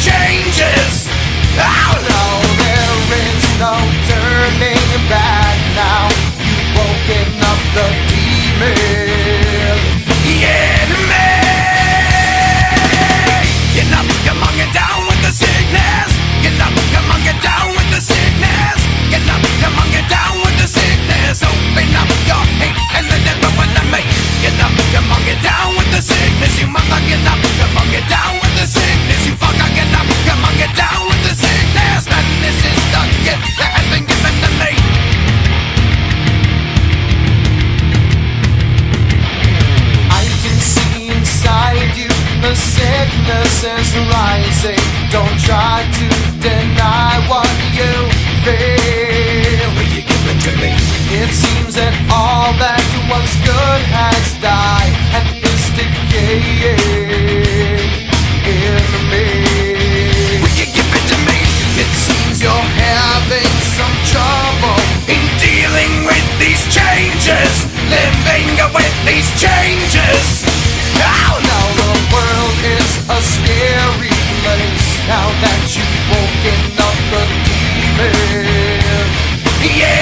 changes. Oh no, there is no turning back now. You've woken up the demon. Get up, come on, get down with the sickness. Get up, come on, get down with the sickness. Get up, come on, get down with the sickness. Open up your hate and. Get up, come on, get down with the sickness. You get up, come on, get down with the sickness get down with the sickness. Madness is been given to me. I can see inside you the sickness is rising. Don't try to deny what you feel. Will you give it to me? It seems that all that was good has died in me. finger with these changes. Now, now the world is a scary place. Now that you've woken up the demon. Yeah.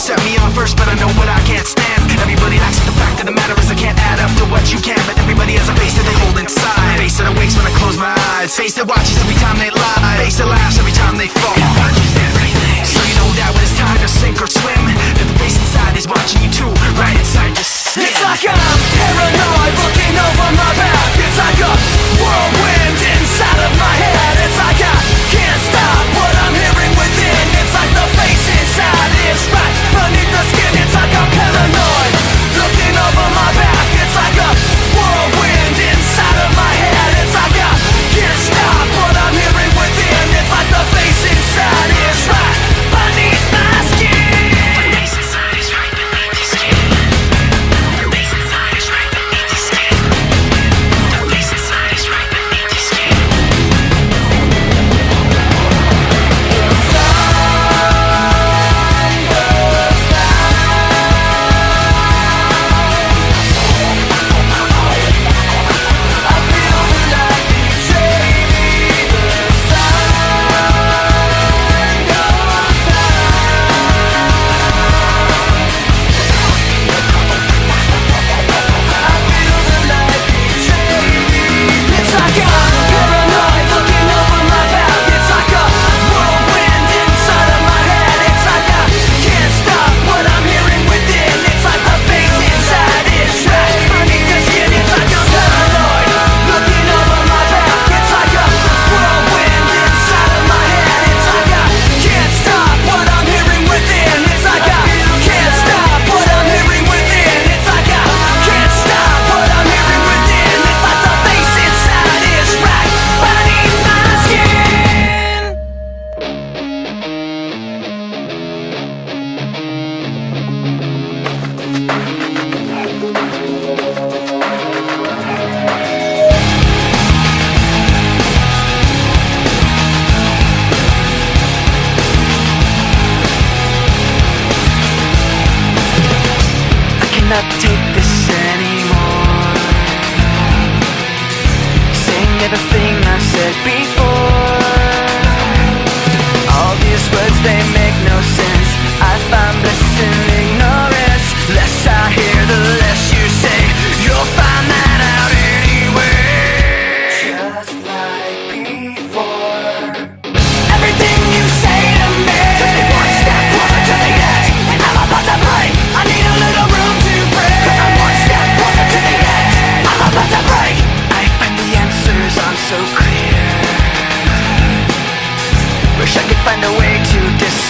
Set me on first, but I know what I can't stand. Everybody acts, it, the fact of the matter is I can't add up to what you can. But everybody has a face that they hold inside. Face that awakes when I close my eyes. Face that watches every time they lie. Face that laughs every time they fall. It watches everything. So you know that when it's time to sink or swim That the face inside is watching you too. Right inside your skin It's like I'm paranoid looking over my back. It's like a whirlwind inside of my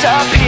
disappear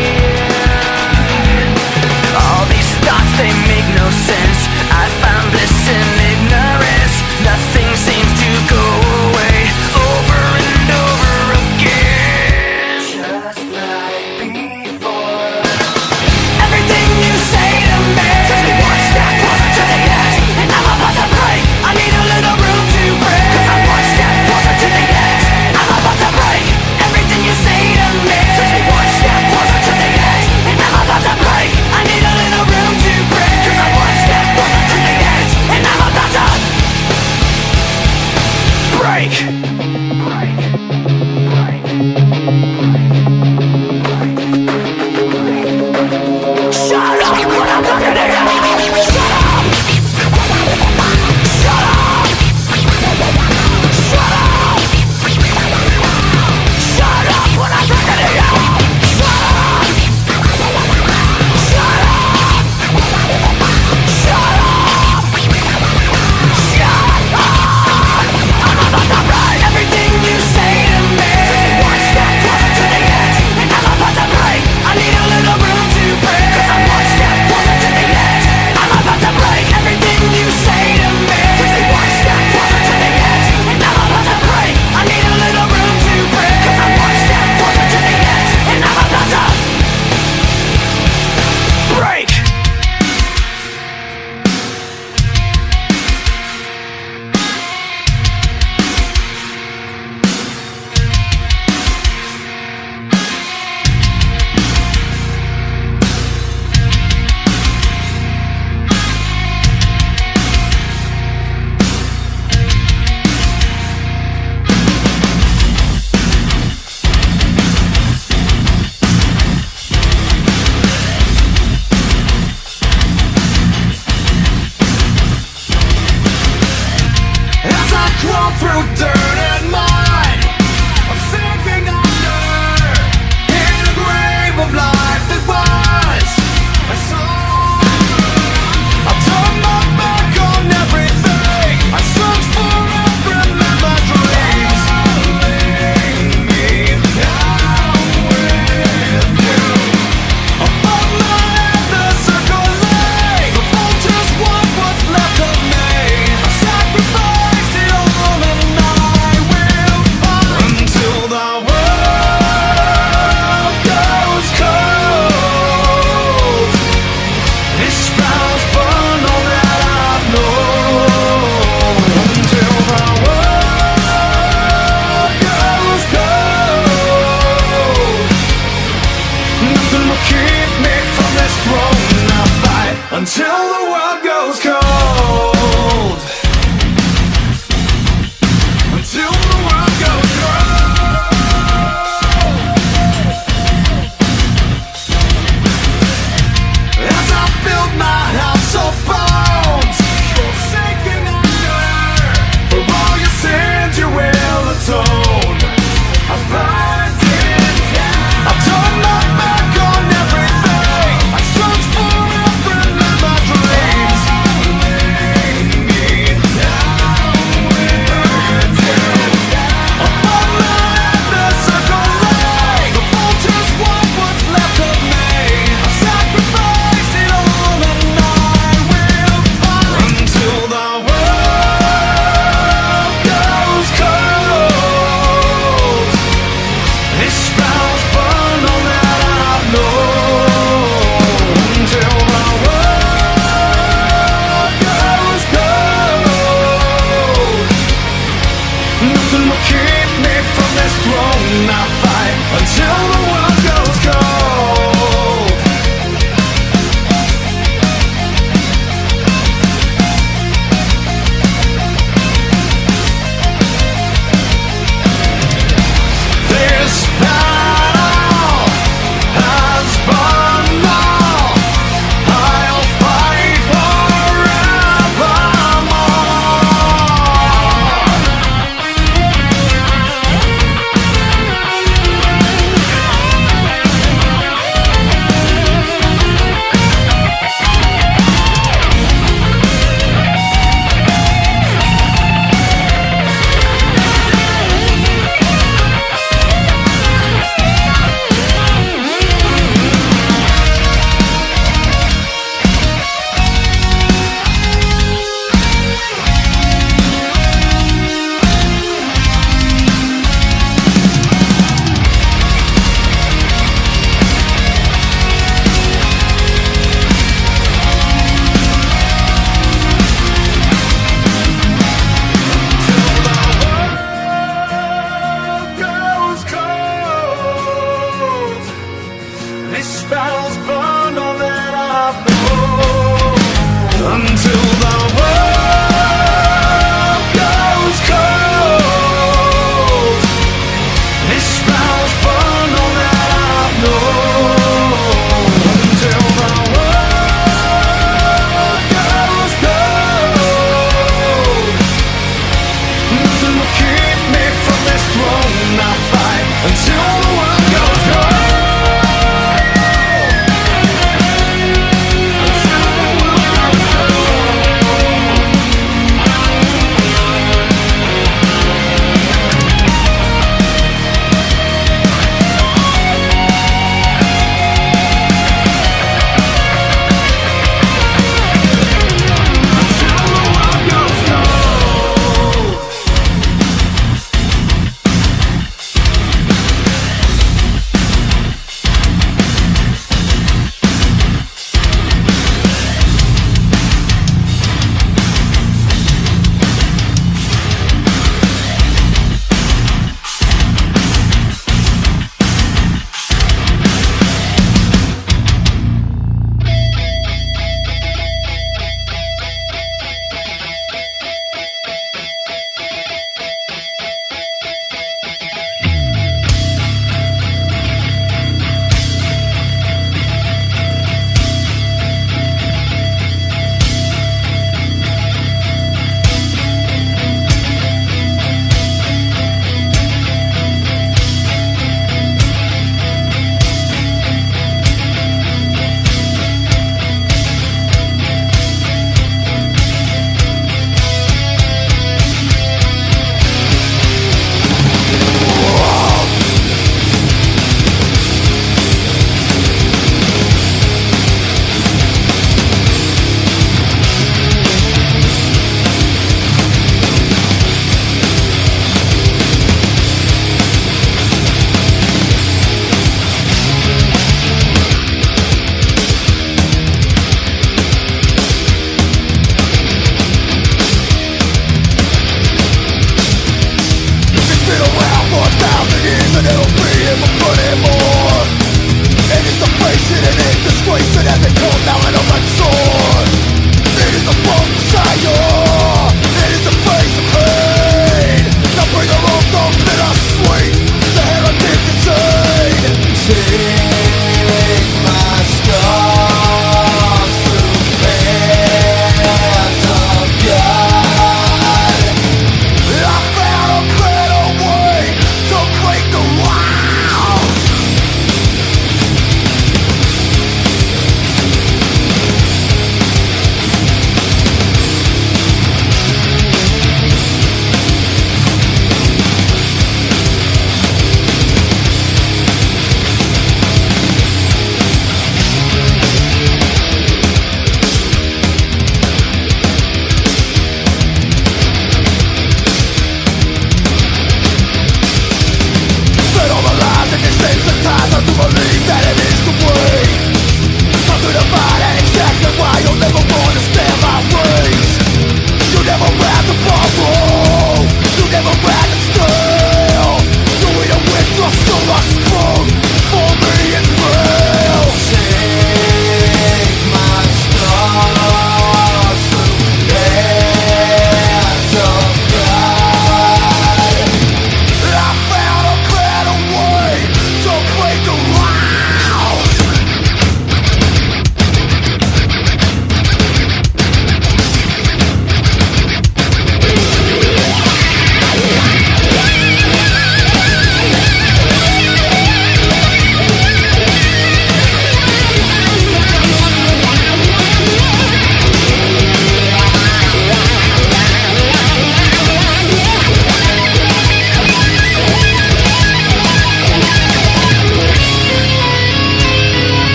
in our fight until the world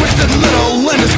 twisted little and his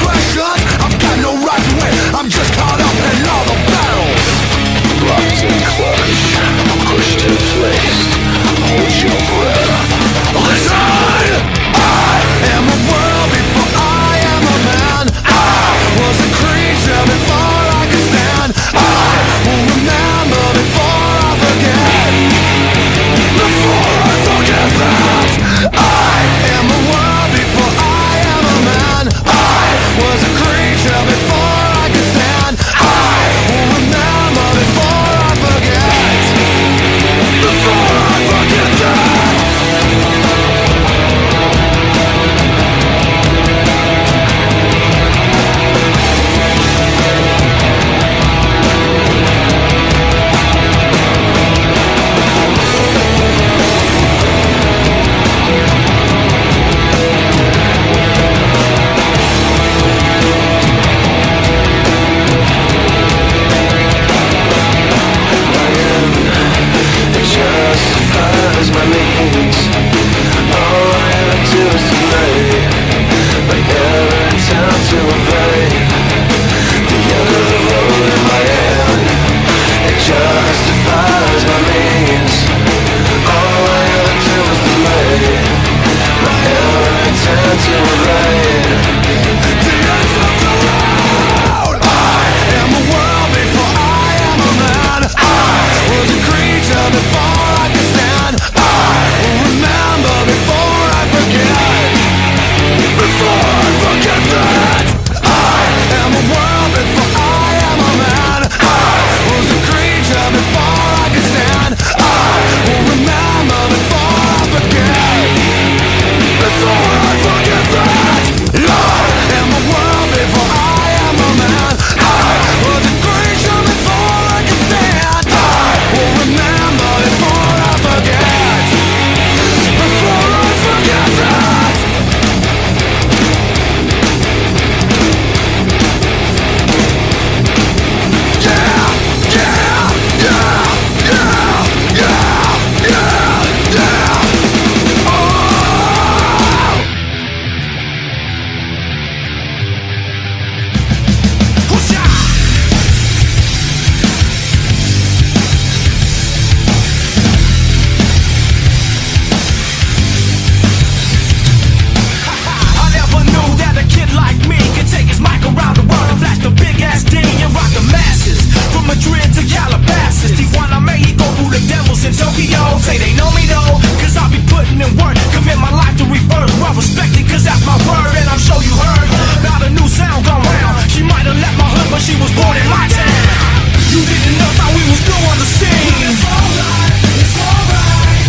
locals in Tokyo say they know me though, cause I be putting in work. Commit my life to reverse, well respected, cause that's my word, and I'm sure you heard about a new sound gone round. She might have left my hood, but she was born in my town. You didn't know how we was new on the scene. It's alright, it's alright.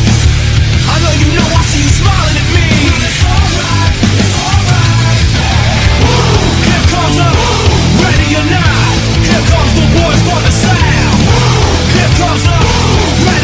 I know you know I see you smiling at me. It's alright, it's alright. Here comes a ready or not. Here comes the boys for the sound. Here comes a